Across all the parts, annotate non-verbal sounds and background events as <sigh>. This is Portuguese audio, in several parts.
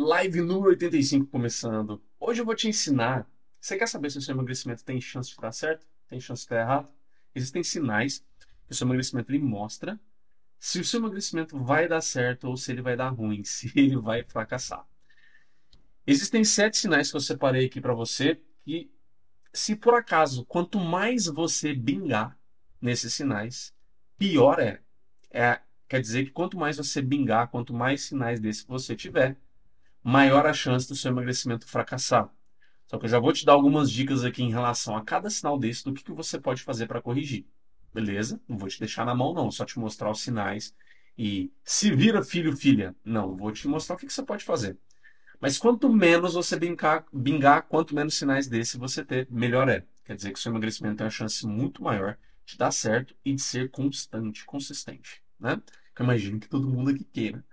Live número 85 começando. Hoje eu vou te ensinar. Você quer saber se o seu emagrecimento tem chance de dar certo? Tem chance de dar errado? Existem sinais que o seu emagrecimento ele mostra se o seu emagrecimento vai dar certo ou se ele vai dar ruim, <laughs> se ele vai fracassar. Existem sete sinais que eu separei aqui para você que, se por acaso, quanto mais você bingar nesses sinais, pior é. é. Quer dizer que quanto mais você bingar, quanto mais sinais desses você tiver, maior a chance do seu emagrecimento fracassar. Só que eu já vou te dar algumas dicas aqui em relação a cada sinal desse do que, que você pode fazer para corrigir. Beleza? Não vou te deixar na mão, não. Só te mostrar os sinais. E se vira filho, filha. Não, vou te mostrar o que, que você pode fazer. Mas quanto menos você bingar, bingar, quanto menos sinais desse você ter, melhor é. Quer dizer que o seu emagrecimento tem uma chance muito maior de dar certo e de ser constante, consistente. Né? Eu imagino que todo mundo aqui queira.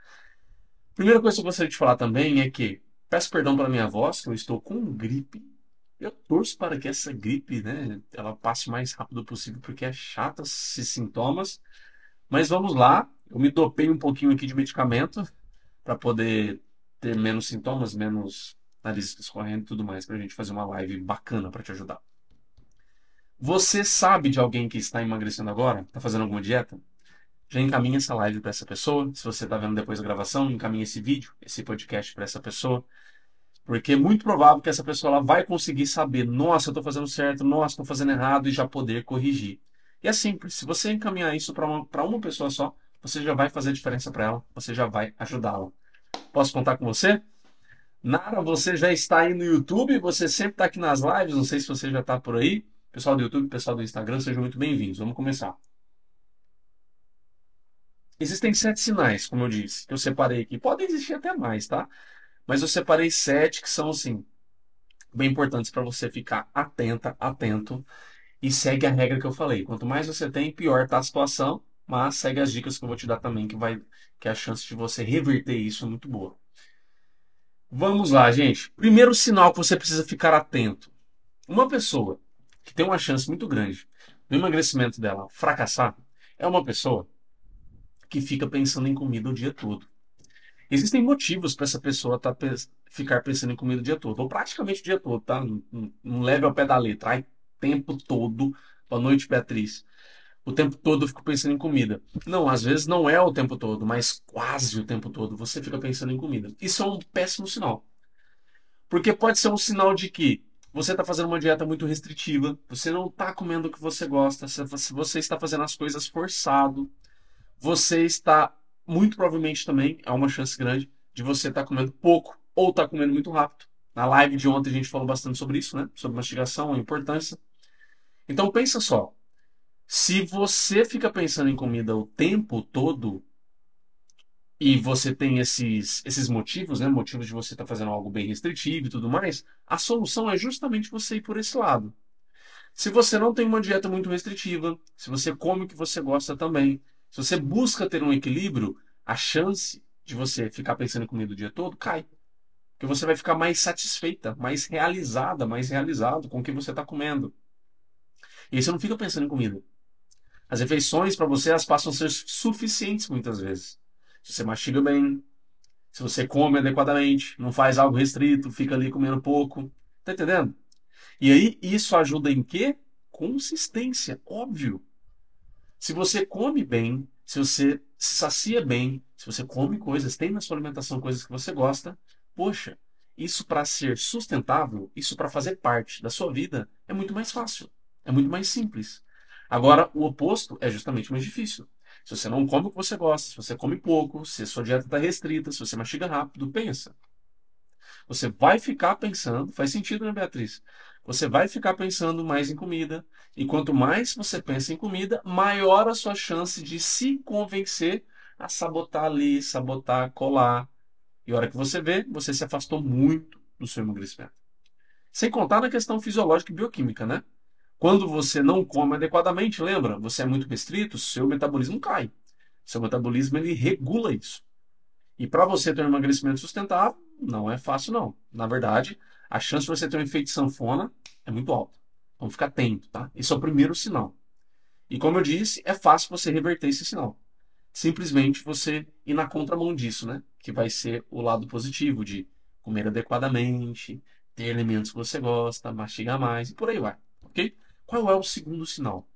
Primeira coisa que eu gostaria de falar também é que peço perdão pela minha voz, que eu estou com gripe. Eu torço para que essa gripe, né, ela passe o mais rápido possível, porque é chata esses sintomas. Mas vamos lá, eu me dopei um pouquinho aqui de medicamento para poder ter menos sintomas, menos nariz escorrendo e tudo mais, para a gente fazer uma live bacana para te ajudar. Você sabe de alguém que está emagrecendo agora? Está fazendo alguma dieta? Já encaminha essa live para essa pessoa. Se você está vendo depois da gravação, encaminha esse vídeo, esse podcast para essa pessoa. Porque é muito provável que essa pessoa ela vai conseguir saber, nossa, eu estou fazendo certo, nossa, estou fazendo errado, e já poder corrigir. E é simples, se você encaminhar isso para uma, uma pessoa só, você já vai fazer diferença para ela, você já vai ajudá-la. Posso contar com você? Nara, você já está aí no YouTube, você sempre está aqui nas lives, não sei se você já está por aí. Pessoal do YouTube, pessoal do Instagram, sejam muito bem-vindos. Vamos começar. Existem sete sinais, como eu disse, que eu separei aqui. Podem existir até mais, tá? Mas eu separei sete que são, assim, bem importantes para você ficar atenta, atento e segue a regra que eu falei. Quanto mais você tem, pior tá a situação, mas segue as dicas que eu vou te dar também, que vai que a chance de você reverter isso é muito boa. Vamos lá, gente. Primeiro sinal que você precisa ficar atento. Uma pessoa que tem uma chance muito grande no emagrecimento dela fracassar é uma pessoa que fica pensando em comida o dia todo. Existem motivos para essa pessoa tá, ficar pensando em comida o dia todo, ou praticamente o dia todo, tá? Não, não leve ao pé da letra. Ai, tempo todo. Boa noite, Beatriz. O tempo todo eu fico pensando em comida. Não, às vezes não é o tempo todo, mas quase o tempo todo você fica pensando em comida. Isso é um péssimo sinal. Porque pode ser um sinal de que você está fazendo uma dieta muito restritiva, você não está comendo o que você gosta, você está fazendo as coisas forçado, você está, muito provavelmente também, há uma chance grande de você estar tá comendo pouco ou estar tá comendo muito rápido. Na live de ontem a gente falou bastante sobre isso, né? Sobre mastigação, a importância. Então pensa só. Se você fica pensando em comida o tempo todo e você tem esses, esses motivos, né? Motivos de você estar tá fazendo algo bem restritivo e tudo mais, a solução é justamente você ir por esse lado. Se você não tem uma dieta muito restritiva, se você come o que você gosta também, se você busca ter um equilíbrio, a chance de você ficar pensando em comida o dia todo cai. Porque você vai ficar mais satisfeita, mais realizada, mais realizado com o que você está comendo. E aí você não fica pensando em comida. As refeições para você elas passam a ser suficientes muitas vezes. Se você mastiga bem, se você come adequadamente, não faz algo restrito, fica ali comendo pouco. Tá entendendo? E aí isso ajuda em quê? Consistência, óbvio. Se você come bem, se você se sacia bem, se você come coisas, tem na sua alimentação coisas que você gosta, poxa, isso para ser sustentável, isso para fazer parte da sua vida é muito mais fácil, é muito mais simples. Agora, o oposto é justamente mais difícil. Se você não come o que você gosta, se você come pouco, se a sua dieta está restrita, se você mastiga rápido, pensa. Você vai ficar pensando, faz sentido, né, Beatriz? Você vai ficar pensando mais em comida. E quanto mais você pensa em comida, maior a sua chance de se convencer a sabotar ali, sabotar, colar. E a hora que você vê, você se afastou muito do seu emagrecimento. Sem contar na questão fisiológica e bioquímica, né? Quando você não come adequadamente, lembra? Você é muito restrito, seu metabolismo cai. Seu metabolismo ele regula isso. E para você ter um emagrecimento sustentável, não é fácil não. Na verdade, a chance de você ter um efeito sanfona é muito alta. Então fica atento, tá? Esse é o primeiro sinal. E como eu disse, é fácil você reverter esse sinal. Simplesmente você ir na contramão disso, né? Que vai ser o lado positivo de comer adequadamente, ter alimentos que você gosta, mastigar mais e por aí vai, ok? Qual é o segundo sinal?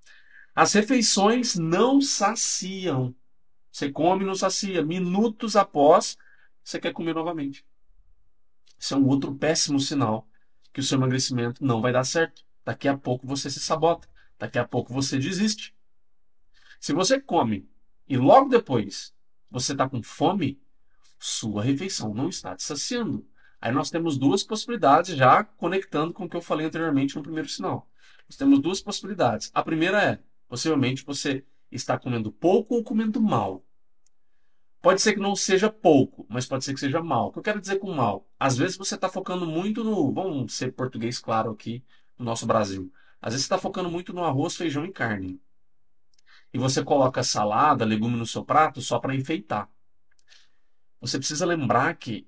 As refeições não saciam. Você come e não sacia. Minutos após, você quer comer novamente. Isso é um outro péssimo sinal que o seu emagrecimento não vai dar certo. Daqui a pouco você se sabota. Daqui a pouco você desiste. Se você come e logo depois você está com fome, sua refeição não está te saciando. Aí nós temos duas possibilidades, já conectando com o que eu falei anteriormente no primeiro sinal. Nós temos duas possibilidades. A primeira é, possivelmente você está comendo pouco ou comendo mal. Pode ser que não seja pouco, mas pode ser que seja mal. O que eu quero dizer com mal? Às vezes você está focando muito no. Vamos ser português claro aqui no nosso Brasil. Às vezes você está focando muito no arroz, feijão e carne. E você coloca salada, legume no seu prato só para enfeitar. Você precisa lembrar que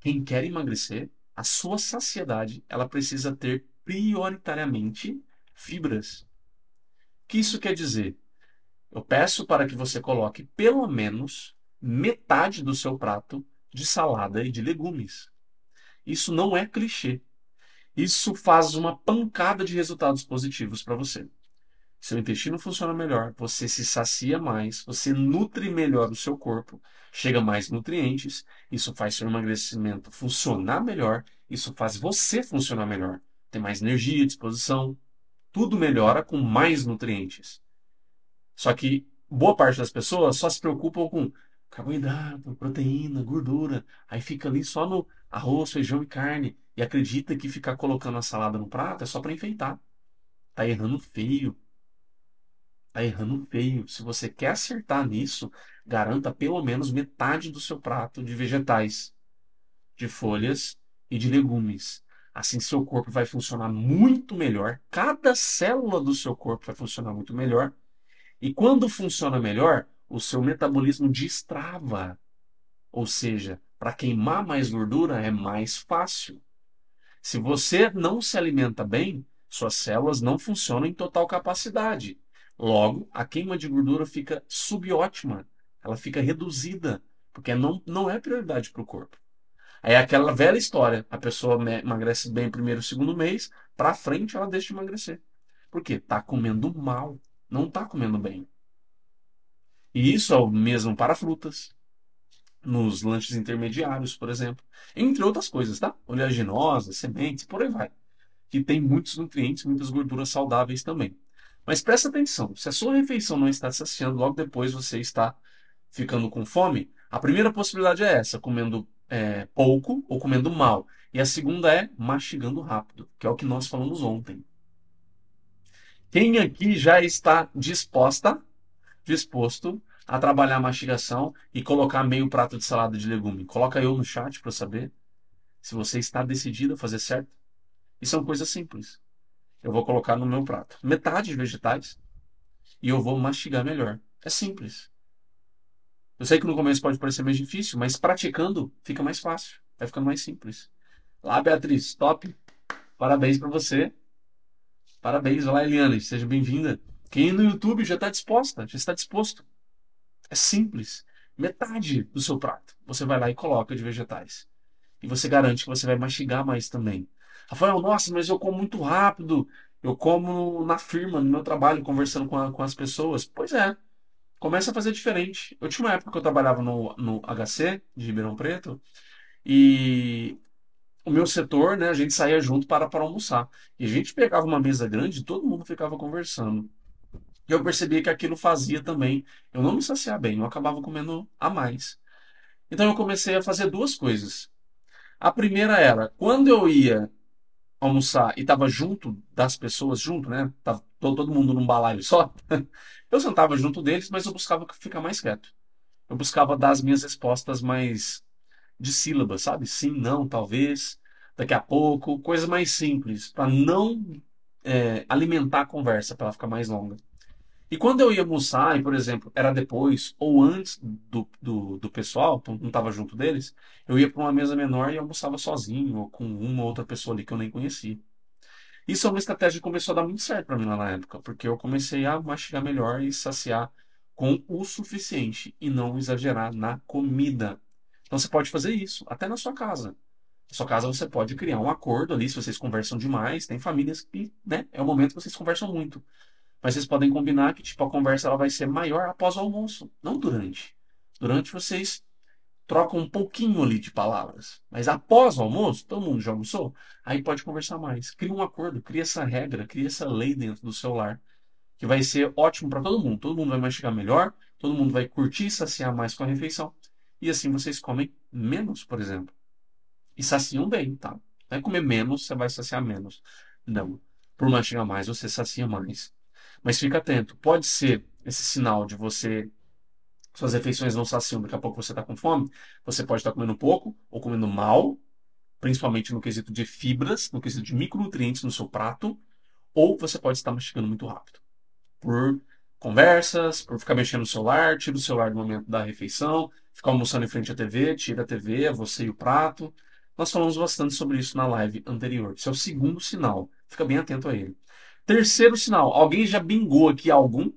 quem quer emagrecer, a sua saciedade, ela precisa ter prioritariamente fibras. O que isso quer dizer? Eu peço para que você coloque pelo menos metade do seu prato de salada e de legumes. Isso não é clichê. Isso faz uma pancada de resultados positivos para você. Seu intestino funciona melhor, você se sacia mais, você nutre melhor o seu corpo, chega mais nutrientes, isso faz seu emagrecimento funcionar melhor, isso faz você funcionar melhor, ter mais energia, disposição, tudo melhora com mais nutrientes. Só que boa parte das pessoas só se preocupam com carboidrato, proteína, gordura, aí fica ali só no arroz, feijão e carne e acredita que ficar colocando a salada no prato é só para enfeitar. Tá errando feio. Tá errando feio. Se você quer acertar nisso, garanta pelo menos metade do seu prato de vegetais, de folhas e de legumes. Assim, seu corpo vai funcionar muito melhor. Cada célula do seu corpo vai funcionar muito melhor. E quando funciona melhor, o seu metabolismo destrava. Ou seja, para queimar mais gordura é mais fácil. Se você não se alimenta bem, suas células não funcionam em total capacidade. Logo, a queima de gordura fica subótima, ela fica reduzida, porque não, não é prioridade para o corpo. Aí é aquela velha história, a pessoa emagrece bem primeiro, segundo mês, para frente ela deixa de emagrecer. Por quê? Está comendo mal, não está comendo bem. E isso é o mesmo para frutas, nos lanches intermediários, por exemplo, entre outras coisas, tá? Oleaginosa, sementes, por aí vai. Que tem muitos nutrientes, muitas gorduras saudáveis também. Mas presta atenção, se a sua refeição não está saciando, logo depois você está ficando com fome, a primeira possibilidade é essa, comendo é, pouco ou comendo mal. E a segunda é mastigando rápido, que é o que nós falamos ontem. Quem aqui já está disposta, disposto a trabalhar a mastigação e colocar meio prato de salada de legume? Coloca eu no chat para saber se você está decidido a fazer certo. Isso é uma coisa simples eu vou colocar no meu prato metade de vegetais e eu vou mastigar melhor. É simples. Eu sei que no começo pode parecer mais difícil, mas praticando fica mais fácil, vai ficando mais simples. Lá, Beatriz, top. Parabéns para você. Parabéns, olá, Eliane, seja bem-vinda. Quem no YouTube já está disposta, já está disposto. É simples. Metade do seu prato você vai lá e coloca de vegetais. E você garante que você vai mastigar mais também. Rafael, nossa, mas eu como muito rápido. Eu como na firma, no meu trabalho, conversando com, a, com as pessoas. Pois é. Começa a fazer diferente. Eu tinha uma época que eu trabalhava no, no HC de Ribeirão Preto e o meu setor, né, a gente saía junto para, para almoçar. E a gente pegava uma mesa grande e todo mundo ficava conversando. E eu percebia que aquilo fazia também eu não me saciar bem, eu acabava comendo a mais. Então eu comecei a fazer duas coisas. A primeira era, quando eu ia almoçar e estava junto das pessoas, junto, né? Tava todo mundo num balaio só. <laughs> Eu sentava junto deles, mas eu buscava ficar mais quieto. Eu buscava dar as minhas respostas mais de sílabas, sabe? Sim, não, talvez, daqui a pouco, coisa mais simples, para não é, alimentar a conversa, para ela ficar mais longa. E quando eu ia almoçar, e por exemplo, era depois ou antes do, do, do pessoal, não estava junto deles, eu ia para uma mesa menor e almoçava sozinho, ou com uma ou outra pessoa ali que eu nem conhecia. Isso é uma estratégia que começou a dar muito certo para mim lá na época, porque eu comecei a mastigar melhor e saciar com o suficiente e não exagerar na comida. Então você pode fazer isso, até na sua casa. Na sua casa você pode criar um acordo ali, se vocês conversam demais. Tem famílias que, né, é o momento que vocês conversam muito. Mas vocês podem combinar que, tipo, a conversa ela vai ser maior após o almoço, não durante. Durante vocês trocam um pouquinho ali de palavras. Mas após o almoço, todo mundo já almoçou, aí pode conversar mais. Cria um acordo, cria essa regra, cria essa lei dentro do seu lar, que vai ser ótimo para todo mundo. Todo mundo vai mastigar melhor, todo mundo vai curtir e saciar mais com a refeição. E assim vocês comem menos, por exemplo. E saciam bem, tá? Não é comer menos, você vai saciar menos. Não. Por mastigar mais, você sacia mais. Mas fica atento. Pode ser esse sinal de você. Suas refeições não saciam, daqui a pouco você está com fome. Você pode estar tá comendo pouco ou comendo mal, principalmente no quesito de fibras, no quesito de micronutrientes no seu prato, ou você pode estar mastigando muito rápido. Por conversas, por ficar mexendo no celular, tira o celular no momento da refeição, ficar almoçando em frente à TV, tira a TV, você e o prato. Nós falamos bastante sobre isso na live anterior. Esse é o segundo sinal. Fica bem atento a ele. Terceiro sinal. Alguém já bingou aqui algum?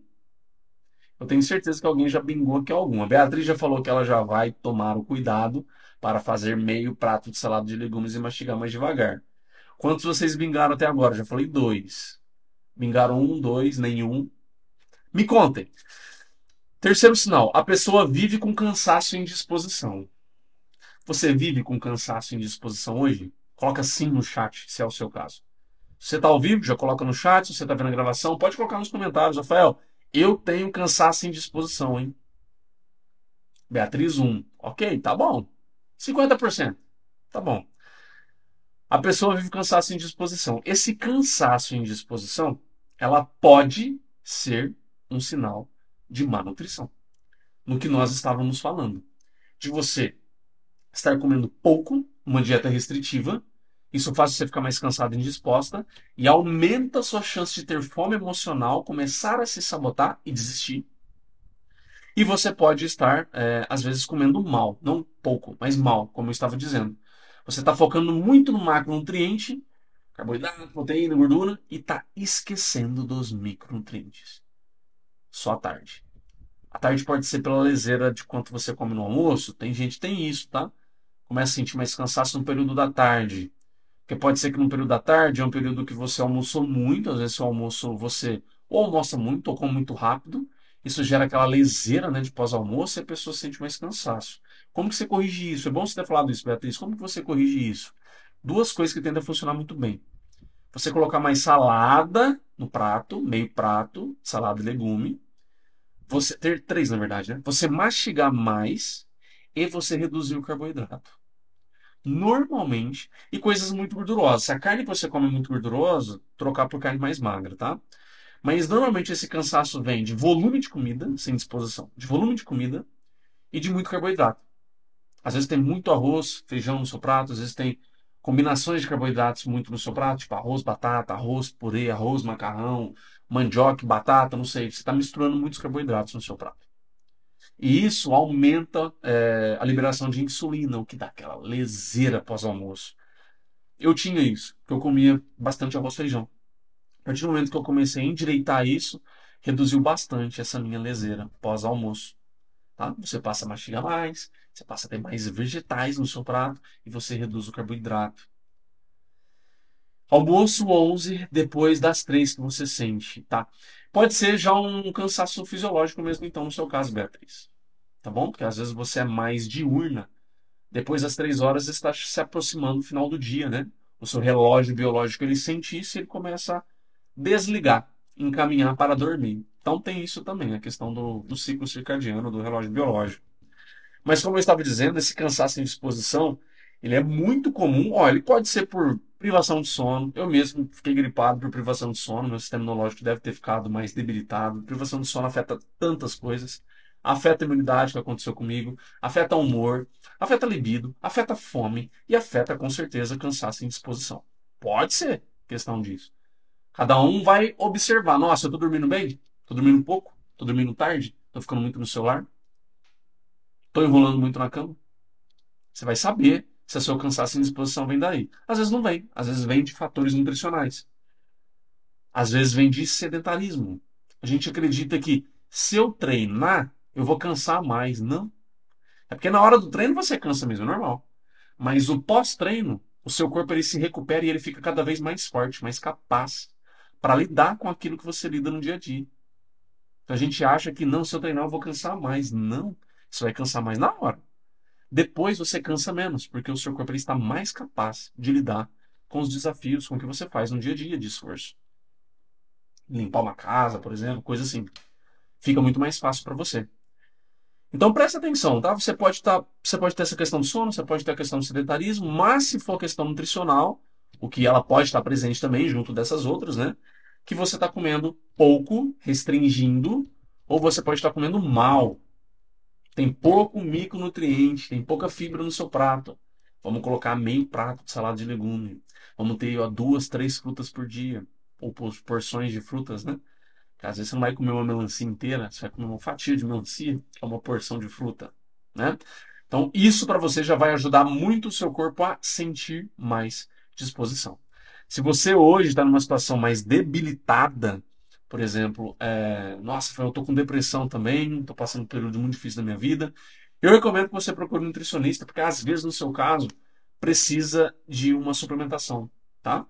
Eu tenho certeza que alguém já bingou aqui algum. A Beatriz já falou que ela já vai tomar o cuidado para fazer meio prato de salada de legumes e mastigar mais devagar. Quantos vocês bingaram até agora? Já falei dois. Bingaram um, dois, nenhum. Me contem. Terceiro sinal, a pessoa vive com cansaço e indisposição. Você vive com cansaço e indisposição hoje? Coloca sim no chat, se é o seu caso. Você está ao vivo, já coloca no chat. Se você está vendo a gravação, pode colocar nos comentários. Rafael, eu tenho cansaço e indisposição, hein? Beatriz 1. Ok, tá bom. 50%. Tá bom. A pessoa vive cansaço e indisposição. Esse cansaço e indisposição, ela pode ser um sinal de má nutrição. No que nós estávamos falando. De você estar comendo pouco, uma dieta restritiva, isso faz você ficar mais cansada e indisposta e aumenta a sua chance de ter fome emocional, começar a se sabotar e desistir. E você pode estar, é, às vezes, comendo mal, não pouco, mas mal, como eu estava dizendo. Você está focando muito no macronutriente, carboidrato, proteína, gordura, e está esquecendo dos micronutrientes só à tarde. A tarde pode ser pela leseira de quanto você come no almoço. Tem gente que tem isso, tá? Começa a sentir mais cansaço no período da tarde. Porque pode ser que no período da tarde é um período que você almoçou muito, às vezes seu almoço você ou almoça muito ou come muito rápido. Isso gera aquela leseira né, de pós-almoço e a pessoa sente mais cansaço. Como que você corrige isso? É bom você ter falado isso, Beatriz. Como que você corrige isso? Duas coisas que tendem a funcionar muito bem. Você colocar mais salada no prato, meio prato, salada e legume você ter três, na verdade, né? Você mastigar mais e você reduzir o carboidrato. Normalmente, e coisas muito gordurosas. Se a carne que você come é muito gordurosa, trocar por carne mais magra, tá? Mas normalmente esse cansaço vem de volume de comida, sem disposição, de volume de comida e de muito carboidrato. Às vezes tem muito arroz, feijão no seu prato, às vezes tem combinações de carboidratos muito no seu prato, tipo arroz, batata, arroz, purê, arroz, macarrão, mandioca, batata, não sei. Você está misturando muitos carboidratos no seu prato. E isso aumenta é, a liberação de insulina, o que dá aquela leseira pós-almoço. Eu tinha isso, que eu comia bastante arroz e feijão. A partir do momento que eu comecei a endireitar isso, reduziu bastante essa minha leseira pós-almoço. Tá? Você passa a mastigar mais, você passa a ter mais vegetais no seu prato e você reduz o carboidrato. Almoço 11 depois das 3 que você sente, tá? Pode ser já um cansaço fisiológico mesmo, então, no seu caso, Beatriz. Tá bom? Porque às vezes você é mais diurna. Depois das 3 horas, você está se aproximando do final do dia, né? O seu relógio biológico ele sente isso e ele começa a desligar, encaminhar para dormir. Então tem isso também, a questão do, do ciclo circadiano, do relógio biológico. Mas como eu estava dizendo, esse cansaço em disposição, ele é muito comum. Ó, ele pode ser por privação de sono. Eu mesmo fiquei gripado por privação de sono. Meu sistema imunológico deve ter ficado mais debilitado. Privação de sono afeta tantas coisas. Afeta a imunidade que aconteceu comigo, afeta o humor, afeta a libido, afeta a fome e afeta com certeza cansaço e indisposição. Pode ser questão disso. Cada um vai observar. Nossa, eu tô dormindo bem? Tô dormindo pouco? Tô dormindo tarde? Tô ficando muito no celular? Tô enrolando muito na cama? Você vai saber se a seu cansaço e indisposição vem daí. Às vezes não vem. Às vezes vem de fatores nutricionais. Às vezes vem de sedentarismo. A gente acredita que se eu treinar, eu vou cansar mais. Não. É porque na hora do treino você cansa mesmo, é normal. Mas o pós-treino, o seu corpo ele se recupera e ele fica cada vez mais forte, mais capaz para lidar com aquilo que você lida no dia a dia. Então a gente acha que não, se eu treinar eu vou cansar mais. Não, você vai cansar mais na hora. Depois você cansa menos, porque o seu corpo ele está mais capaz de lidar com os desafios com que você faz no dia a dia de esforço. Limpar uma casa, por exemplo, coisa assim. Fica muito mais fácil para você. Então preste atenção, tá? Você pode, tá, você pode ter essa questão do sono, você pode ter a questão do sedentarismo, mas se for questão nutricional, o que ela pode estar presente também junto dessas outras, né? Que você está comendo pouco, restringindo, ou você pode estar comendo mal. Tem pouco micronutriente, tem pouca fibra no seu prato. Vamos colocar meio prato de salada de legume. Vamos ter ó, duas, três frutas por dia, ou porções de frutas, né? Às vezes você não vai comer uma melancia inteira, você vai comer uma fatia de melancia, que é uma porção de fruta, né? Então, isso para você já vai ajudar muito o seu corpo a sentir mais disposição. Se você hoje está numa situação mais debilitada, por exemplo, é, nossa, eu estou com depressão também, estou passando um período muito difícil da minha vida, eu recomendo que você procure um nutricionista, porque às vezes, no seu caso, precisa de uma suplementação, tá?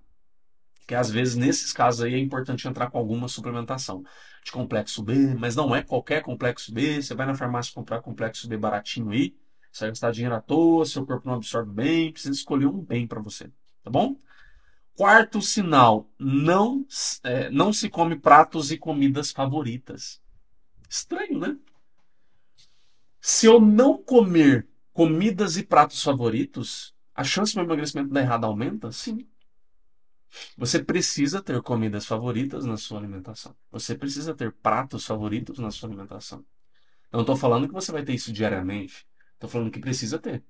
Que às vezes nesses casos aí é importante entrar com alguma suplementação de complexo B, mas não é qualquer complexo B. Você vai na farmácia comprar complexo B baratinho aí, você vai gastar dinheiro à toa, seu corpo não absorve bem, precisa escolher um bem para você, tá bom? Quarto sinal, não, é, não se come pratos e comidas favoritas. Estranho, né? Se eu não comer comidas e pratos favoritos, a chance do meu emagrecimento dar errado aumenta? Sim. Você precisa ter comidas favoritas na sua alimentação. Você precisa ter pratos favoritos na sua alimentação. não estou falando que você vai ter isso diariamente. Estou falando que precisa ter.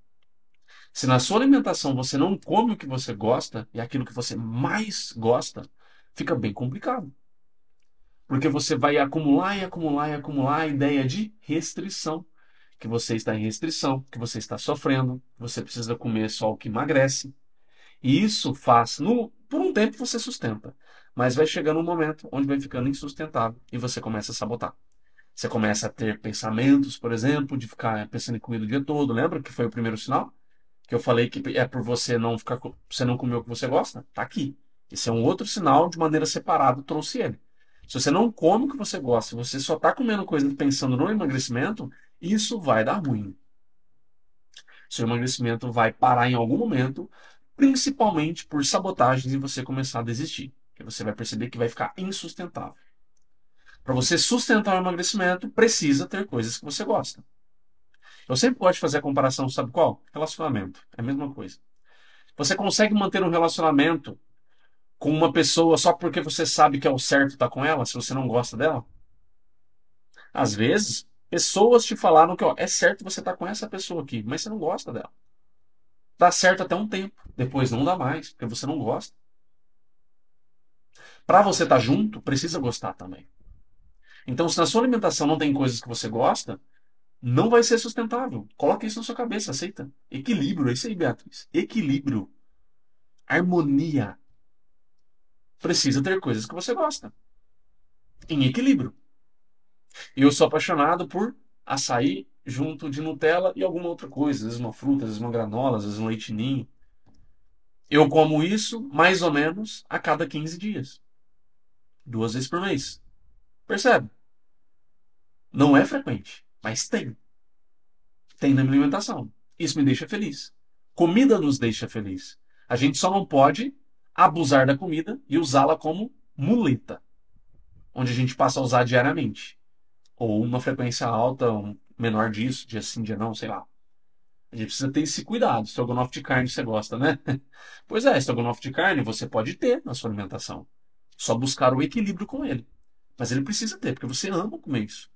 Se na sua alimentação você não come o que você gosta e aquilo que você mais gosta, fica bem complicado. Porque você vai acumular e acumular e acumular a ideia de restrição. Que você está em restrição, que você está sofrendo, que você precisa comer só o que emagrece. E isso faz, no, por um tempo você sustenta, mas vai chegando um momento onde vai ficando insustentável e você começa a sabotar. Você começa a ter pensamentos, por exemplo, de ficar pensando em comida o dia todo. Lembra que foi o primeiro sinal? Que eu falei que é por você não ficar, você não comer o que você gosta? Tá aqui. Esse é um outro sinal de maneira separada, trouxe ele. Se você não come o que você gosta, você só está comendo coisa pensando no emagrecimento, isso vai dar ruim. Seu emagrecimento vai parar em algum momento, principalmente por sabotagens e você começar a desistir. Que você vai perceber que vai ficar insustentável. Para você sustentar o emagrecimento, precisa ter coisas que você gosta. Eu sempre gosto de fazer a comparação, sabe qual? Relacionamento. É a mesma coisa. Você consegue manter um relacionamento com uma pessoa só porque você sabe que é o certo estar com ela, se você não gosta dela? Às vezes, pessoas te falaram que ó, é certo você estar com essa pessoa aqui, mas você não gosta dela. Dá certo até um tempo, depois não dá mais, porque você não gosta. Para você estar tá junto, precisa gostar também. Então, se na sua alimentação não tem coisas que você gosta, não vai ser sustentável. Coloque isso na sua cabeça, aceita. Equilíbrio, é isso aí, Beatriz. Equilíbrio. Harmonia. Precisa ter coisas que você gosta. Em equilíbrio. Eu sou apaixonado por açaí junto de Nutella e alguma outra coisa, às vezes uma fruta, às vezes uma granola, às vezes um leitinho. Eu como isso mais ou menos a cada 15 dias. Duas vezes por mês. Percebe? Não é frequente, mas tem. Tem na minha alimentação. Isso me deixa feliz. Comida nos deixa feliz. A gente só não pode abusar da comida e usá-la como muleta, onde a gente passa a usar diariamente. Ou uma frequência alta, um menor disso, dia sim, dia não, sei lá. A gente precisa ter esse cuidado. Estrogonofe de carne você gosta, né? <laughs> Pois é, estrogonofe de carne você pode ter na sua alimentação. Só buscar o equilíbrio com ele. Mas ele precisa ter, porque você ama comer isso.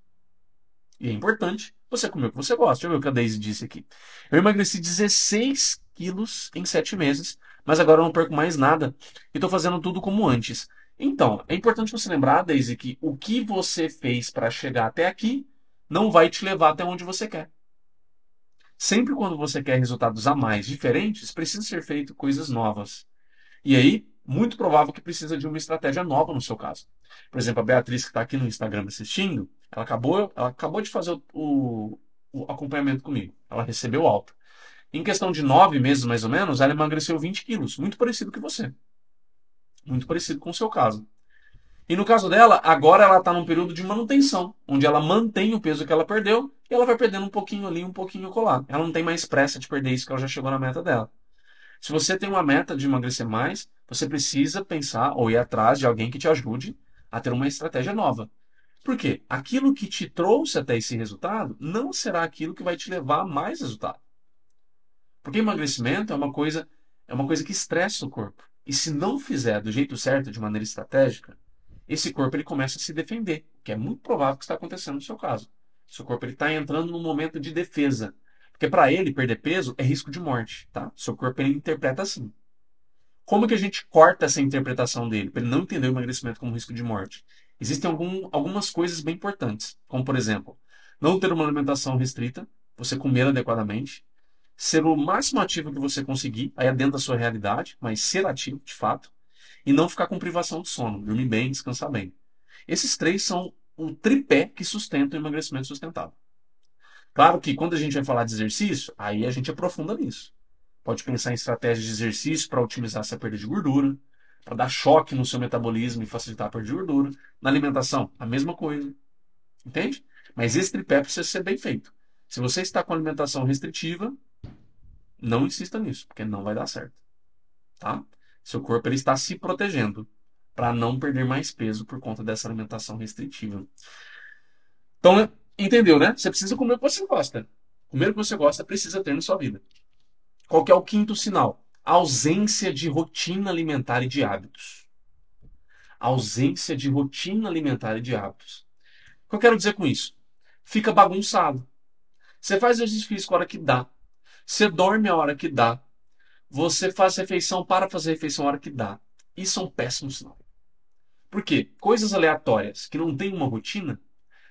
E é importante você comer o que você gosta. Deixa eu ver o que a Daisy disse aqui. Eu emagreci 16 quilos em 7 meses, mas agora eu não perco mais nada. E estou fazendo tudo como antes. Então, é importante você lembrar, Daisy, que o que você fez para chegar até aqui não vai te levar até onde você quer. Sempre quando você quer resultados a mais diferentes, precisa ser feito coisas novas. E aí, muito provável que precisa de uma estratégia nova no seu caso. Por exemplo, a Beatriz que está aqui no Instagram assistindo, ela acabou, ela acabou de fazer o, o, acompanhamento comigo. Ela recebeu alta. Em questão de nove meses, mais ou menos, ela emagreceu 20 quilos. Muito parecido com você. Muito parecido com o seu caso. E no caso dela, agora ela está num período de manutenção, onde ela mantém o peso que ela perdeu e ela vai perdendo um pouquinho ali, um pouquinho colar. Ela não tem mais pressa de perder isso, que ela já chegou na meta dela. Se você tem uma meta de emagrecer mais, você precisa pensar ou ir atrás de alguém que te ajude a ter uma estratégia nova. Por quê? Aquilo que te trouxe até esse resultado não será aquilo que vai te levar a mais resultado. Porque emagrecimento é uma coisa, é uma coisa que estressa o corpo. E se não fizer do jeito certo, de maneira estratégica, esse corpo ele começa a se defender, que é muito provável que está acontecendo no seu caso. Seu corpo está entrando num momento de defesa. Porque para ele perder peso é risco de morte, tá? Seu corpo ele interpreta assim. Como que a gente corta essa interpretação dele para ele não entender o emagrecimento como risco de morte? Existem algum, algumas coisas bem importantes, como por exemplo, não ter uma alimentação restrita, você comer adequadamente, ser o máximo ativo que você conseguir, aí é dentro da sua realidade, mas ser ativo de fato, e não ficar com privação de sono, dormir bem, descansar bem. Esses três são o tripé que sustenta o emagrecimento sustentável. Claro que quando a gente vai falar de exercício, aí a gente aprofunda nisso. Pode pensar em estratégias de exercício para otimizar essa perda de gordura, para dar choque no seu metabolismo e facilitar a perda de gordura. Na alimentação, a mesma coisa. Entende? Mas esse tripé precisa ser bem feito. Se você está com alimentação restritiva, não insista nisso, porque não vai dar certo. Tá? Seu corpo ele está se protegendo para não perder mais peso por conta dessa alimentação restritiva. Então, entendeu, né? Você precisa comer o que você gosta. Comer o que você gosta precisa ter na sua vida. Qual que é o quinto sinal? ausência de rotina alimentar e de hábitos. Ausência de rotina alimentar e de hábitos. O que eu quero dizer com isso? Fica bagunçado. Você faz exercício físico a hora que dá. Você dorme a hora que dá. Você faz refeição para fazer refeição a hora que dá. Isso é um péssimo sinal. Por quê? Coisas aleatórias que não têm uma rotina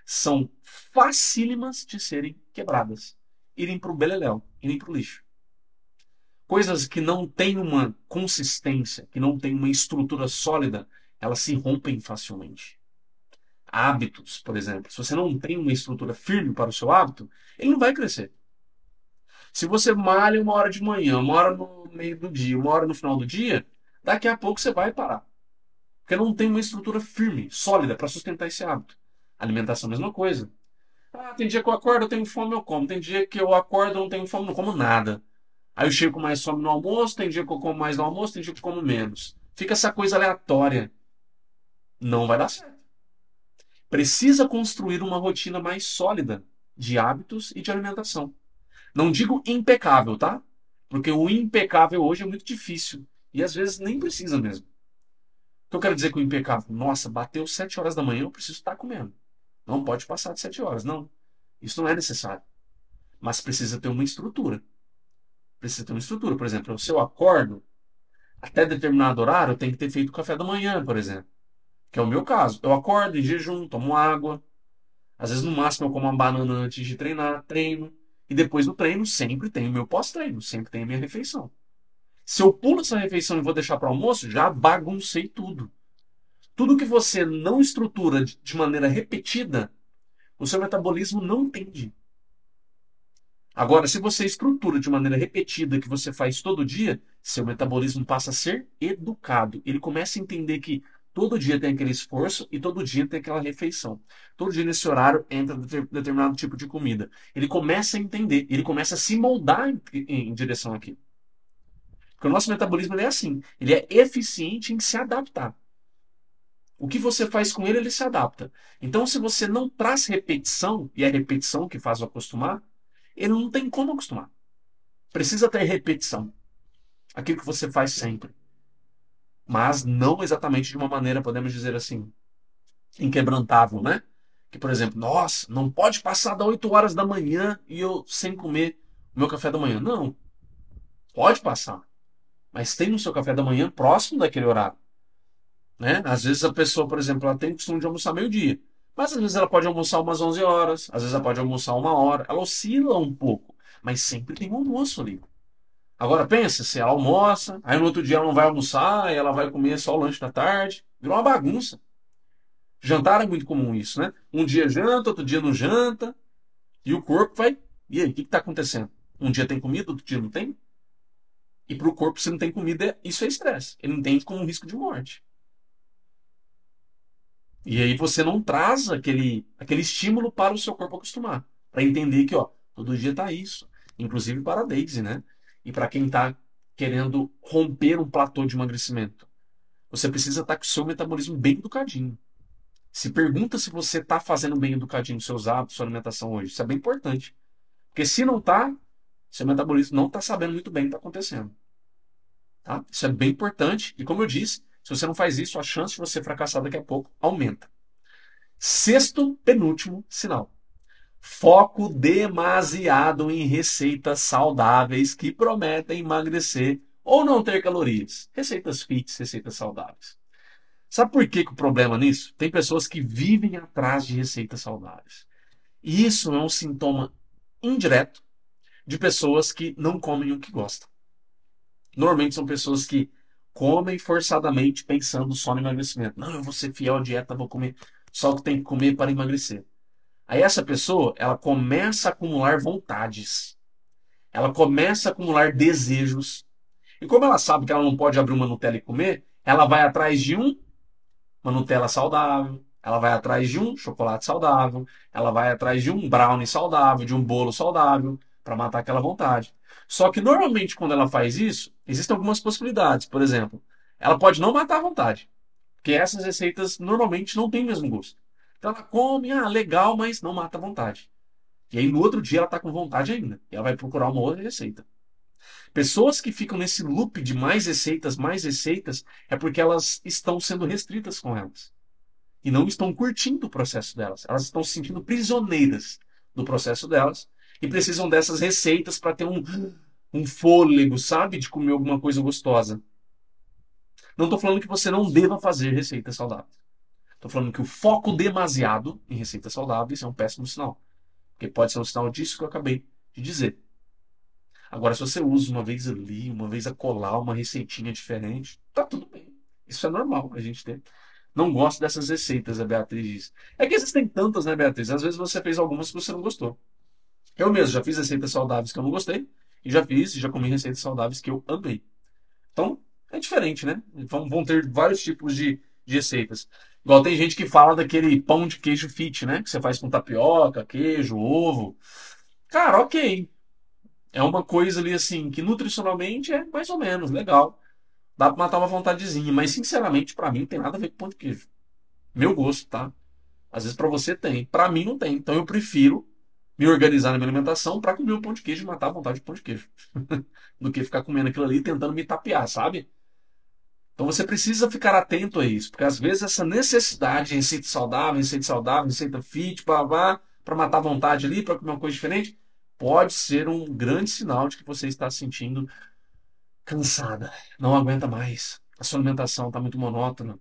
são facílimas de serem quebradas. Irem para o beleléu, irem para o lixo coisas que não têm uma consistência, que não têm uma estrutura sólida, elas se rompem facilmente. Hábitos, por exemplo. Se você não tem uma estrutura firme para o seu hábito, ele não vai crescer. Se você malha uma hora de manhã, uma hora no meio do dia, uma hora no final do dia, daqui a pouco você vai parar. Porque não tem uma estrutura firme, sólida para sustentar esse hábito. Alimentação, mesma coisa. Ah, tem dia que eu acordo, eu tenho fome, eu como. Tem dia que eu acordo, eu não tenho fome, não como nada. Aí eu chego com mais fome no almoço, tem dia que eu como mais no almoço, tem dia que eu como menos. Fica essa coisa aleatória. Não vai dar certo. Precisa construir uma rotina mais sólida de hábitos e de alimentação. Não digo impecável, tá? Porque o impecável hoje é muito difícil. E às vezes nem precisa mesmo. O que eu quero dizer com o impecável? Nossa, bateu 7 horas da manhã, eu preciso estar comendo. Não pode passar de 7 horas. Não. Isso não é necessário. Mas precisa ter uma estrutura precisa ter uma estrutura. Por exemplo, se eu acordo, até determinado horário, eu tenho que ter feito café da manhã, por exemplo. Que é o meu caso. Eu acordo em jejum, tomo água. Às vezes, no máximo, eu como uma banana antes de treinar, treino. E depois do treino, sempre tem o meu pós-treino, sempre tem a minha refeição. Se eu pulo essa refeição e vou deixar para almoço, já baguncei tudo. Tudo que você não estrutura de maneira repetida, o seu metabolismo não entende. Agora, se você estrutura de maneira repetida, que você faz todo dia, seu metabolismo passa a ser educado. Ele começa a entender que todo dia tem aquele esforço e todo dia tem aquela refeição. Todo dia nesse horário entra determinado tipo de comida. Ele começa a entender, ele começa a se moldar em, em, em direção aqui. Porque o nosso metabolismo é assim, ele é eficiente em se adaptar. O que você faz com ele, ele se adapta. Então, se você não traz repetição, e é a repetição que faz o acostumar, ele não tem como acostumar. Precisa ter repetição. Aquilo que você faz sempre. Mas não exatamente de uma maneira, podemos dizer assim, inquebrantável, né? Que, por exemplo, nossa, não pode passar das 8 horas da manhã e eu sem comer o meu café da manhã. Não. Pode passar. Mas tem o seu café da manhã próximo daquele horário. Né? Às vezes a pessoa, por exemplo, ela tem o costume de almoçar meio-dia. Mas às vezes ela pode almoçar umas 11 horas, às vezes ela pode almoçar uma hora. Ela oscila um pouco, mas sempre tem um almoço ali. Agora pensa, se ela almoça, aí no outro dia ela não vai almoçar, ela vai comer só o lanche da tarde, virou uma bagunça. Jantar é muito comum isso, né? Um dia janta, outro dia não janta, e o corpo vai. E aí, o que está acontecendo? Um dia tem comida, outro dia não tem. E para o corpo, se não tem comida, isso é estresse. Ele entende como um risco de morte. E aí você não traz aquele, aquele estímulo para o seu corpo acostumar. Para entender que, ó, todo dia tá isso. Inclusive para a Daisy, né? E para quem está querendo romper um platô de emagrecimento. Você precisa estar tá com o seu metabolismo bem educadinho. Se pergunta se você está fazendo bem educadinho seus hábitos, sua alimentação hoje. Isso é bem importante. Porque se não está, seu metabolismo não está sabendo muito bem o que está acontecendo. Tá? Isso é bem importante. E como eu disse, se você não faz isso, a chance de você fracassar daqui a pouco aumenta. Sexto, penúltimo sinal. Foco demasiado em receitas saudáveis que prometem emagrecer ou não ter calorias. Receitas fits, receitas saudáveis. Sabe por que, que o problema nisso? Tem pessoas que vivem atrás de receitas saudáveis. E isso é um sintoma indireto de pessoas que não comem o que gostam. Normalmente são pessoas que comem forçadamente pensando só no emagrecimento. Não, eu vou ser fiel à dieta, vou comer só o que tem que comer para emagrecer. Aí essa pessoa, ela começa a acumular vontades. Ela começa a acumular desejos. E como ela sabe que ela não pode abrir uma Nutella e comer, ela vai atrás de um uma Nutella saudável, ela vai atrás de um chocolate saudável, ela vai atrás de um brownie saudável, de um bolo saudável, para matar aquela vontade. Só que normalmente quando ela faz isso, existem algumas possibilidades. Por exemplo, ela pode não matar a vontade, porque essas receitas normalmente não têm o mesmo gosto. Então ela come, ah, legal, mas não mata a vontade. E aí no outro dia ela está com vontade ainda. E ela vai procurar uma outra receita. Pessoas que ficam nesse loop de mais receitas, mais receitas, é porque elas estão sendo restritas com elas. E não estão curtindo o processo delas. Elas estão se sentindo prisioneiras do processo delas e precisam dessas receitas para ter um, um fôlego, sabe? De comer alguma coisa gostosa. Não estou falando que você não deva fazer receitas saudáveis. Estou falando que o foco demasiado em receitas saudáveis é um péssimo sinal. Porque pode ser um sinal disso que eu acabei de dizer. Agora, se você usa uma vez ali, uma vez a colar uma receitinha diferente, tá tudo bem. Isso é normal a gente ter. Não gosto dessas receitas, a Beatriz diz. É que existem tantas, né, Beatriz? Às vezes você fez algumas que você não gostou. Eu mesmo já fiz receitas saudáveis que eu não gostei, e já fiz, e já comi receitas saudáveis que eu amei. Então, é diferente, né? Vão, vão ter vários tipos de, de receitas. Igual tem gente que fala daquele pão de queijo fit, né? Que você faz com tapioca, queijo, ovo. Cara, ok. É uma coisa ali assim que nutricionalmente é mais ou menos legal. Dá pra matar uma vontadezinha, mas sinceramente para mim não tem nada a ver com pão de queijo. Meu gosto, tá? Às vezes para você tem, para mim não tem. Então eu prefiro me organizar na minha alimentação para comer o pão de queijo e matar a vontade de pão de queijo. <laughs> do que ficar comendo aquilo ali tentando me tapear, sabe? Então você precisa ficar atento a isso, porque às vezes essa necessidade de receita saudável, receita saudável, receita fit, para matar a vontade ali, para comer uma coisa diferente, pode ser um grande sinal de que você está se sentindo cansada, não aguenta mais, a sua alimentação está muito monótona,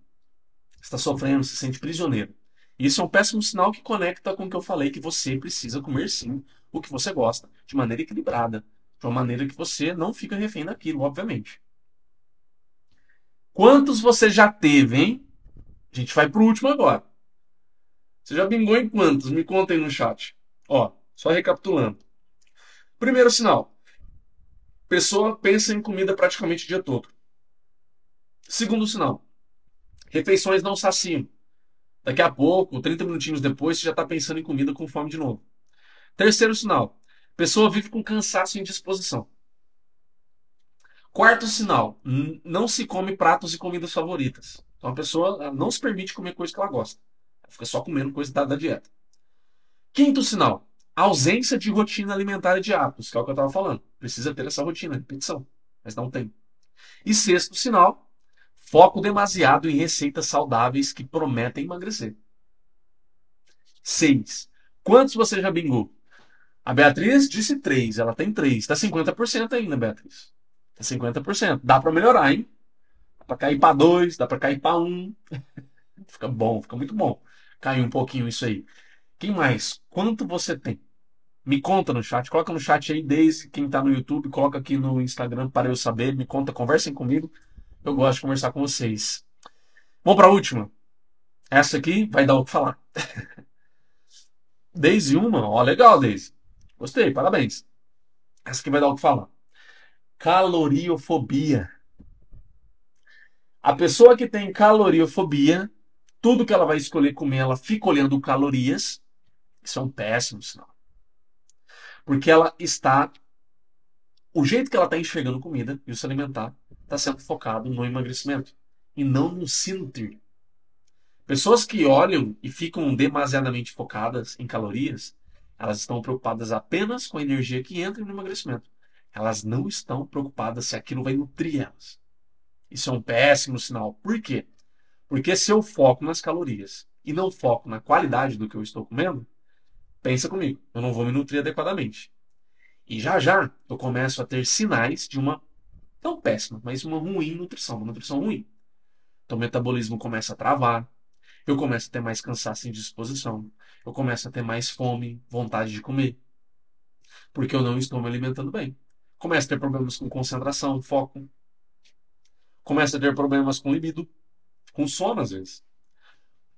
está sofrendo, se sente prisioneiro. Isso é um péssimo sinal que conecta com o que eu falei, que você precisa comer sim o que você gosta, de maneira equilibrada, de uma maneira que você não fica refém daquilo, obviamente. Quantos você já teve, hein? A gente vai pro último agora. Você já bingou em quantos? Me contem no chat. Ó, só recapitulando. Primeiro sinal. Pessoa pensa em comida praticamente o dia todo. Segundo sinal. Refeições não saciam. Daqui a pouco, 30 minutinhos depois, você já está pensando em comida com fome de novo. Terceiro sinal. Pessoa vive com cansaço e indisposição. Quarto sinal. Não se come pratos e comidas favoritas. Então a pessoa não se permite comer coisa que ela gosta. Ela fica só comendo coisa da, da dieta. Quinto sinal ausência de rotina alimentar e de hábitos, que é o que eu estava falando. Precisa ter essa rotina, repetição, mas não tem. E sexto sinal, foco demasiado em receitas saudáveis que prometem emagrecer. Seis. Quantos você já bingou? A Beatriz disse três, ela tem três. Está 50% ainda, Beatriz. Está 50%. Dá para melhorar, hein? Dá para cair para dois, dá para cair para um. <laughs> fica bom, fica muito bom. Caiu um pouquinho isso aí. Quem mais? Quanto você tem? Me conta no chat, coloca no chat aí, desde quem está no YouTube, coloca aqui no Instagram para eu saber, me conta, conversem comigo. Eu gosto de conversar com vocês. Vamos para a última. Essa aqui vai dar o que falar. <laughs> Daisy uma, ó, legal, Daisy. Gostei, parabéns. Essa aqui vai dar o que falar. Caloriofobia. A pessoa que tem caloriofobia, tudo que ela vai escolher comer, ela fica olhando calorias. Isso é um péssimo sinal. Porque ela está. O jeito que ela está enxergando comida e o se alimentar está sendo focado no emagrecimento e não no se. Pessoas que olham e ficam demasiadamente focadas em calorias, elas estão preocupadas apenas com a energia que entra no emagrecimento. Elas não estão preocupadas se aquilo vai nutrir elas. Isso é um péssimo sinal. Por quê? Porque se eu foco nas calorias e não foco na qualidade do que eu estou comendo, pensa comigo, eu não vou me nutrir adequadamente. E já já eu começo a ter sinais de uma não péssima, mas uma ruim nutrição, uma nutrição ruim. Então o metabolismo começa a travar, eu começo a ter mais cansaço e indisposição, eu começo a ter mais fome, vontade de comer, porque eu não estou me alimentando bem. Começo a ter problemas com concentração, foco, começa a ter problemas com libido, com sono às vezes.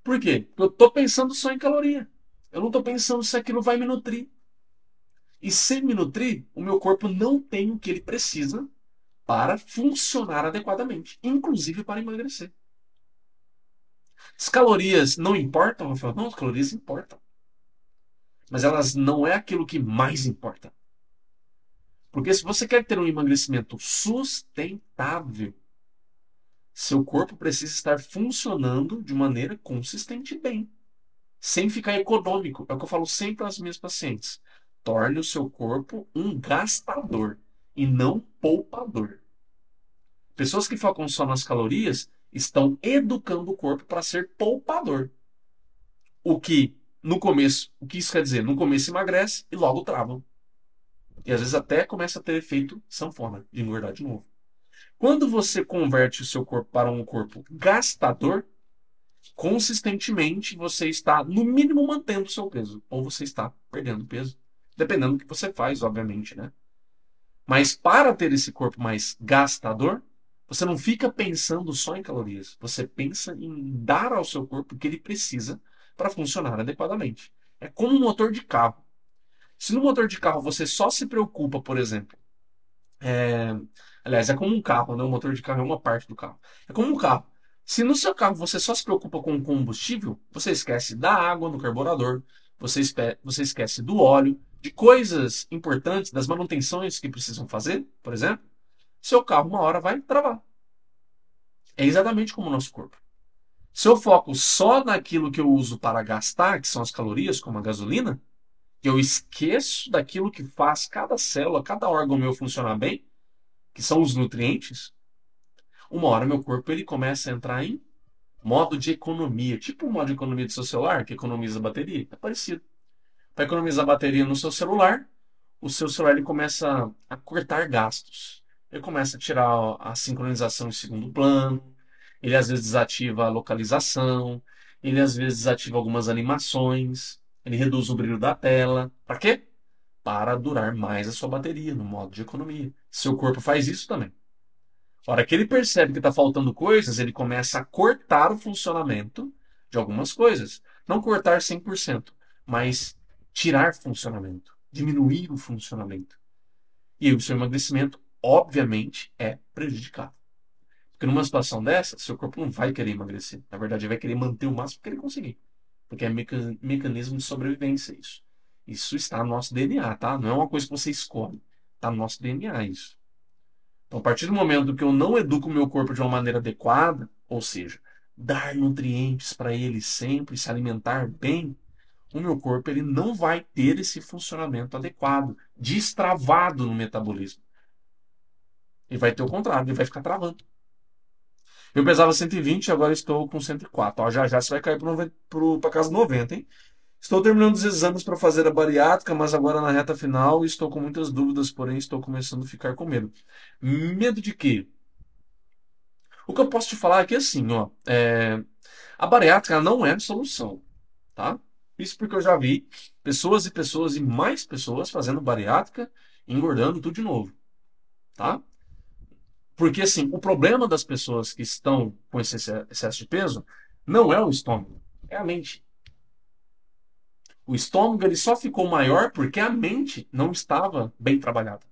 Por quê? Porque eu estou pensando só em caloria. Eu não estou pensando se aquilo vai me nutrir. E sem me nutrir, o meu corpo não tem o que ele precisa para funcionar adequadamente, inclusive para emagrecer. As calorias não importam, Rafael? Não, as calorias importam. Mas elas não é aquilo que mais importa. Porque se você quer ter um emagrecimento sustentável, seu corpo precisa estar funcionando de maneira consistente bem, sem ficar econômico. É o que eu falo sempre às minhas pacientes. Torne o seu corpo um gastador e não poupador. Pessoas que focam só nas calorias estão educando o corpo para ser poupador. O que no começo, o que isso quer dizer? No começo emagrece e logo travam. E às vezes até começa a ter efeito sanfona, de engordar de novo. Quando você converte o seu corpo para um corpo gastador, consistentemente você está, no mínimo, mantendo o seu peso. Ou você está perdendo peso. Dependendo do que você faz, obviamente, né? Mas para ter esse corpo mais gastador, você não fica pensando só em calorias. Você pensa em dar ao seu corpo o que ele precisa para funcionar adequadamente. É como um motor de carro. Se no motor de carro você só se preocupa, por exemplo, é, Aliás, é como um carro, né? O motor de carro é uma parte do carro. É como um carro. Se no seu carro você só se preocupa com o combustível, você esquece da água no carburador, você, você esquece do óleo, de coisas importantes, das manutenções que precisam fazer, por exemplo, seu carro uma hora vai travar. É exatamente como o nosso corpo. Se eu foco só naquilo que eu uso para gastar, que são as calorias, como a gasolina, e eu esqueço daquilo que faz cada célula, cada órgão meu funcionar bem, que são os nutrientes, uma hora meu corpo ele começa a entrar em modo de economia, tipo o modo de economia do seu celular, que economiza bateria. É parecido. Para economizar bateria no seu celular, o seu celular ele começa a cortar gastos. Ele começa a tirar a sincronização em segundo plano, ele às vezes desativa a localização, ele às vezes desativa algumas animações, ele reduz o brilho da tela. Para quê? para durar mais a sua bateria no modo de economia. Seu corpo faz isso também. A hora que ele percebe que está faltando coisas, ele começa a cortar o funcionamento de algumas coisas. Não cortar 100%, mas tirar funcionamento, diminuir o funcionamento. E o seu emagrecimento, obviamente, é prejudicado. Porque numa situação dessa, seu corpo não vai querer emagrecer. Na verdade, ele vai querer manter o máximo que ele conseguir. Porque é mecanismo de sobrevivência isso. Isso está no nosso DNA, tá? Não é uma coisa que você escolhe. Está no nosso DNA isso. Então, a partir do momento que eu não educo o meu corpo de uma maneira adequada, ou seja, dar nutrientes para ele sempre, se alimentar bem, o meu corpo ele não vai ter esse funcionamento adequado, destravado no metabolismo. Ele vai ter o contrário, ele vai ficar travando. Eu pesava 120, agora estou com 104. Ó, já já você vai cair para casa 90, hein? Estou terminando os exames para fazer a bariátrica, mas agora na reta final estou com muitas dúvidas, porém estou começando a ficar com medo. Medo de quê? O que eu posso te falar é assim, ó, é, a bariátrica não é solução, tá? Isso porque eu já vi pessoas e pessoas e mais pessoas fazendo bariátrica, engordando tudo de novo, tá? Porque assim, o problema das pessoas que estão com esse excesso de peso não é o estômago, é a mente. O estômago ele só ficou maior porque a mente não estava bem trabalhada.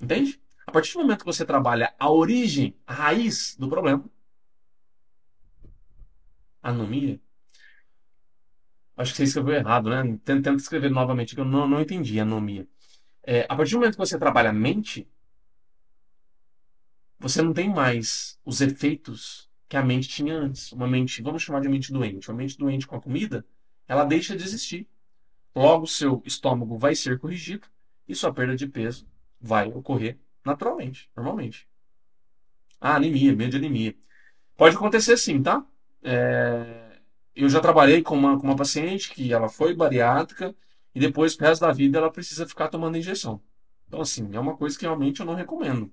Entende? A partir do momento que você trabalha a origem, a raiz do problema, anomia. Acho que você escreveu errado, né? Tenta escrever novamente, que eu não, não entendi anomia. É, a partir do momento que você trabalha a mente, você não tem mais os efeitos que a mente tinha antes. Uma mente, vamos chamar de mente doente. Uma mente doente com a comida, ela deixa de existir. Logo, seu estômago vai ser corrigido e sua perda de peso vai ocorrer naturalmente, normalmente. Ah, anemia, medo de anemia. Pode acontecer sim, tá? É... Eu já trabalhei com uma, com uma paciente que ela foi bariátrica e depois, pro resto da vida, ela precisa ficar tomando injeção. Então, assim, é uma coisa que realmente eu não recomendo.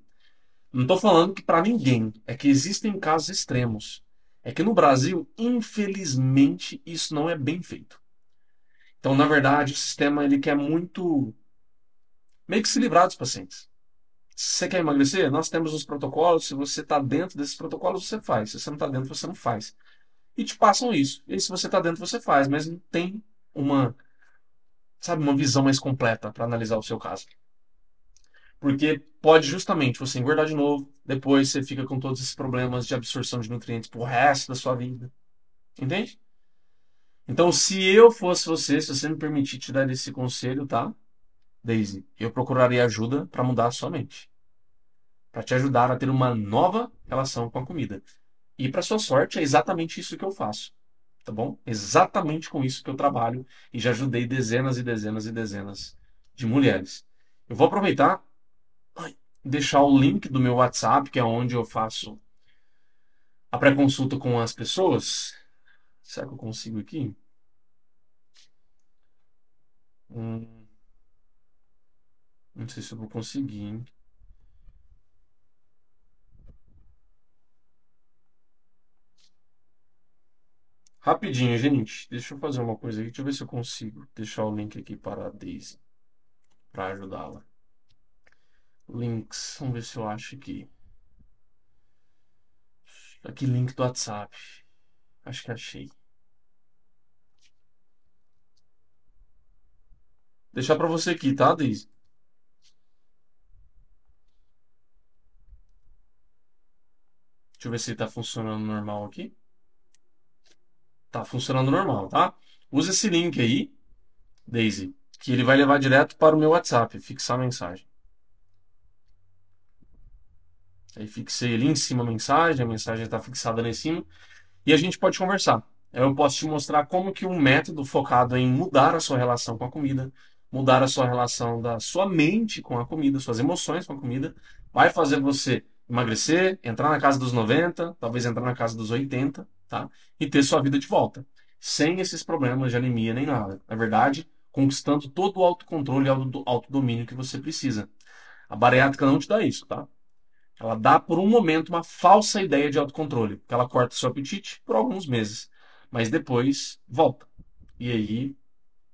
Não estou falando que para ninguém, é que existem casos extremos. É que no Brasil, infelizmente, isso não é bem feito. Então, na verdade, o sistema ele quer muito meio que se livrar dos pacientes. Se você quer emagrecer, nós temos os protocolos. Se você está dentro desses protocolos, você faz. Se você não está dentro, você não faz. E te passam isso. E se você está dentro, você faz. Mas não tem uma, sabe, uma visão mais completa para analisar o seu caso. Porque pode justamente você engordar de novo, depois você fica com todos esses problemas de absorção de nutrientes pro resto da sua vida. Entende? Então, se eu fosse você, se você me permitir te dar esse conselho, tá? Daisy, eu procuraria ajuda para mudar a sua mente. Para te ajudar a ter uma nova relação com a comida. E para sua sorte, é exatamente isso que eu faço. Tá bom? Exatamente com isso que eu trabalho e já ajudei dezenas e dezenas e dezenas de mulheres. Eu vou aproveitar deixar o link do meu WhatsApp, que é onde eu faço a pré-consulta com as pessoas. Será que eu consigo aqui? Hum, não sei se eu vou conseguir, hein? Rapidinho, gente. Deixa eu fazer uma coisa aqui. Deixa eu ver se eu consigo deixar o link aqui para a Daisy. Para ajudá-la. Links. Vamos ver se eu acho aqui. Aqui, link do WhatsApp. Acho que achei. Deixar para você aqui, tá, Daisy? Deixa eu ver se tá funcionando normal aqui. Tá funcionando normal, tá? Usa esse link aí, Daisy, que ele vai levar direto para o meu WhatsApp, fixar a mensagem. Aí fixei ali em cima a mensagem, a mensagem está fixada ali em cima, e a gente pode conversar. Eu posso te mostrar como que um método focado em mudar a sua relação com a comida, mudar a sua relação da sua mente com a comida, suas emoções com a comida, vai fazer você emagrecer, entrar na casa dos 90, talvez entrar na casa dos 80, tá? E ter sua vida de volta, sem esses problemas de anemia nem nada. Na verdade, conquistando todo o autocontrole e autodomínio que você precisa. A bariátrica não te dá isso, tá? Ela dá por um momento uma falsa ideia de autocontrole, porque ela corta seu apetite por alguns meses, mas depois volta. E aí,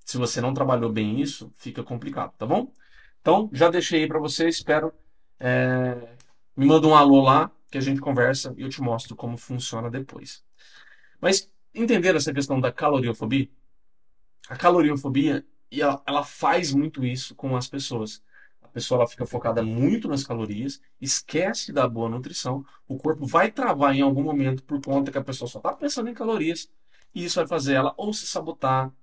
se você não trabalhou bem isso, fica complicado, tá bom? Então, já deixei aí para você, espero. É... Me manda um alô lá, que a gente conversa e eu te mostro como funciona depois. Mas entender essa questão da caloriofobia? A caloriofobia, ela faz muito isso com as pessoas pessoa ela fica focada muito nas calorias, esquece da boa nutrição, o corpo vai travar em algum momento por conta que a pessoa só está pensando em calorias, e isso vai fazer ela ou se sabotar,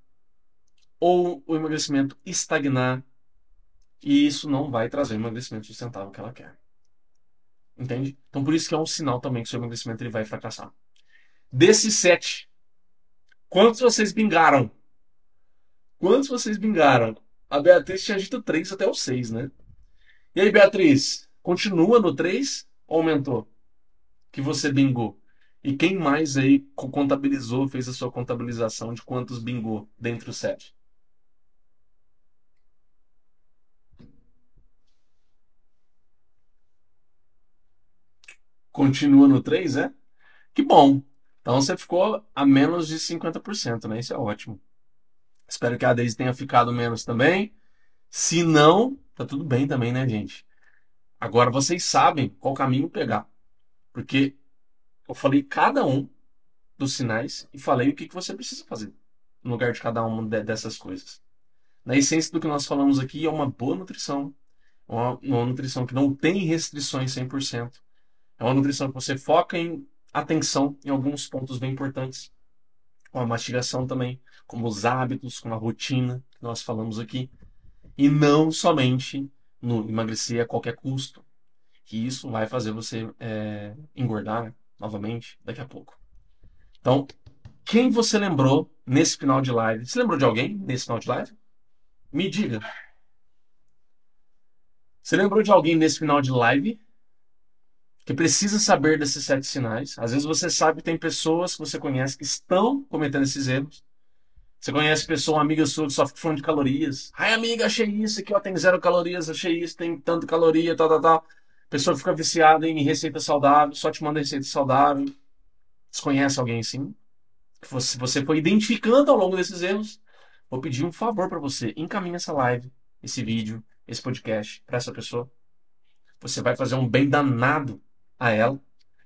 ou o emagrecimento estagnar, e isso não vai trazer o emagrecimento sustentável que ela quer. Entende? Então por isso que é um sinal também que o seu emagrecimento ele vai fracassar. Desses sete, quantos vocês bingaram? Quantos vocês bingaram? A Beatriz tinha dito três até o seis, né? E aí, Beatriz, continua no 3 ou aumentou? Que você bingou. E quem mais aí contabilizou, fez a sua contabilização de quantos bingou dentre os 7? Continua no 3, é? Que bom. Então você ficou a menos de 50%, né? Isso é ótimo. Espero que a Daisy tenha ficado menos também. Se não, tá tudo bem também, né, gente? Agora vocês sabem qual caminho pegar. Porque eu falei cada um dos sinais e falei o que, que você precisa fazer no lugar de cada uma dessas coisas. Na essência do que nós falamos aqui é uma boa nutrição, uma, uma nutrição que não tem restrições 100%. É uma nutrição que você foca em atenção em alguns pontos bem importantes, com a mastigação também, como os hábitos, com a rotina que nós falamos aqui, e não somente no emagrecer a qualquer custo, que isso vai fazer você é, engordar novamente daqui a pouco. Então, quem você lembrou nesse final de live? Você lembrou de alguém nesse final de live? Me diga. Você lembrou de alguém nesse final de live que precisa saber desses sete sinais? Às vezes você sabe que tem pessoas que você conhece que estão cometendo esses erros. Você conhece pessoa, uma amiga sua que só fica falando de calorias. Ai, amiga, achei isso aqui, ó, tem zero calorias, achei isso, tem tanto caloria, tal, tal, tal. Pessoa fica viciada em receita saudável, só te manda receita saudável. Você conhece alguém assim? Se você foi identificando ao longo desses erros, vou pedir um favor para você. Encaminhe essa live, esse vídeo, esse podcast para essa pessoa. Você vai fazer um bem danado a ela.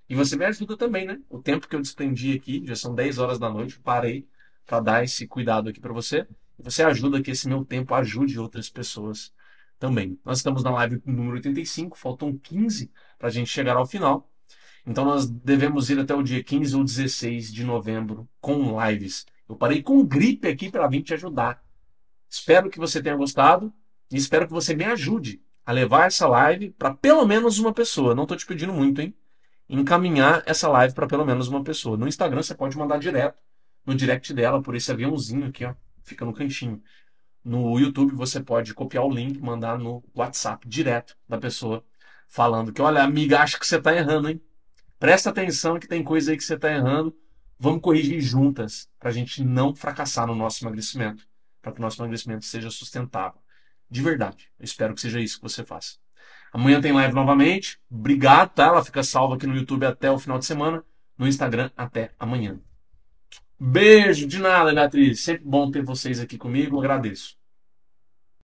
E você me ajuda também, né? O tempo que eu despendi aqui, já são 10 horas da noite, parei para dar esse cuidado aqui para você. Você ajuda que esse meu tempo ajude outras pessoas também. Nós estamos na live número 85, faltam 15 para a gente chegar ao final. Então nós devemos ir até o dia 15 ou 16 de novembro com lives. Eu parei com gripe aqui para vir te ajudar. Espero que você tenha gostado e espero que você me ajude a levar essa live para pelo menos uma pessoa. Não estou te pedindo muito, hein? Encaminhar essa live para pelo menos uma pessoa. No Instagram você pode mandar direto no direct dela por esse aviãozinho aqui, ó, fica no cantinho. No YouTube você pode copiar o link, mandar no WhatsApp direto da pessoa falando que, olha, amiga, acho que você está errando, hein? Presta atenção que tem coisa aí que você está errando. Vamos corrigir juntas para a gente não fracassar no nosso emagrecimento, para que o nosso emagrecimento seja sustentável. De verdade. Eu espero que seja isso que você faça. Amanhã tem live novamente. Obrigado, tá? Ela fica salva aqui no YouTube até o final de semana. No Instagram até amanhã. Beijo, de nada, Beatriz. Sempre bom ter vocês aqui comigo. Agradeço.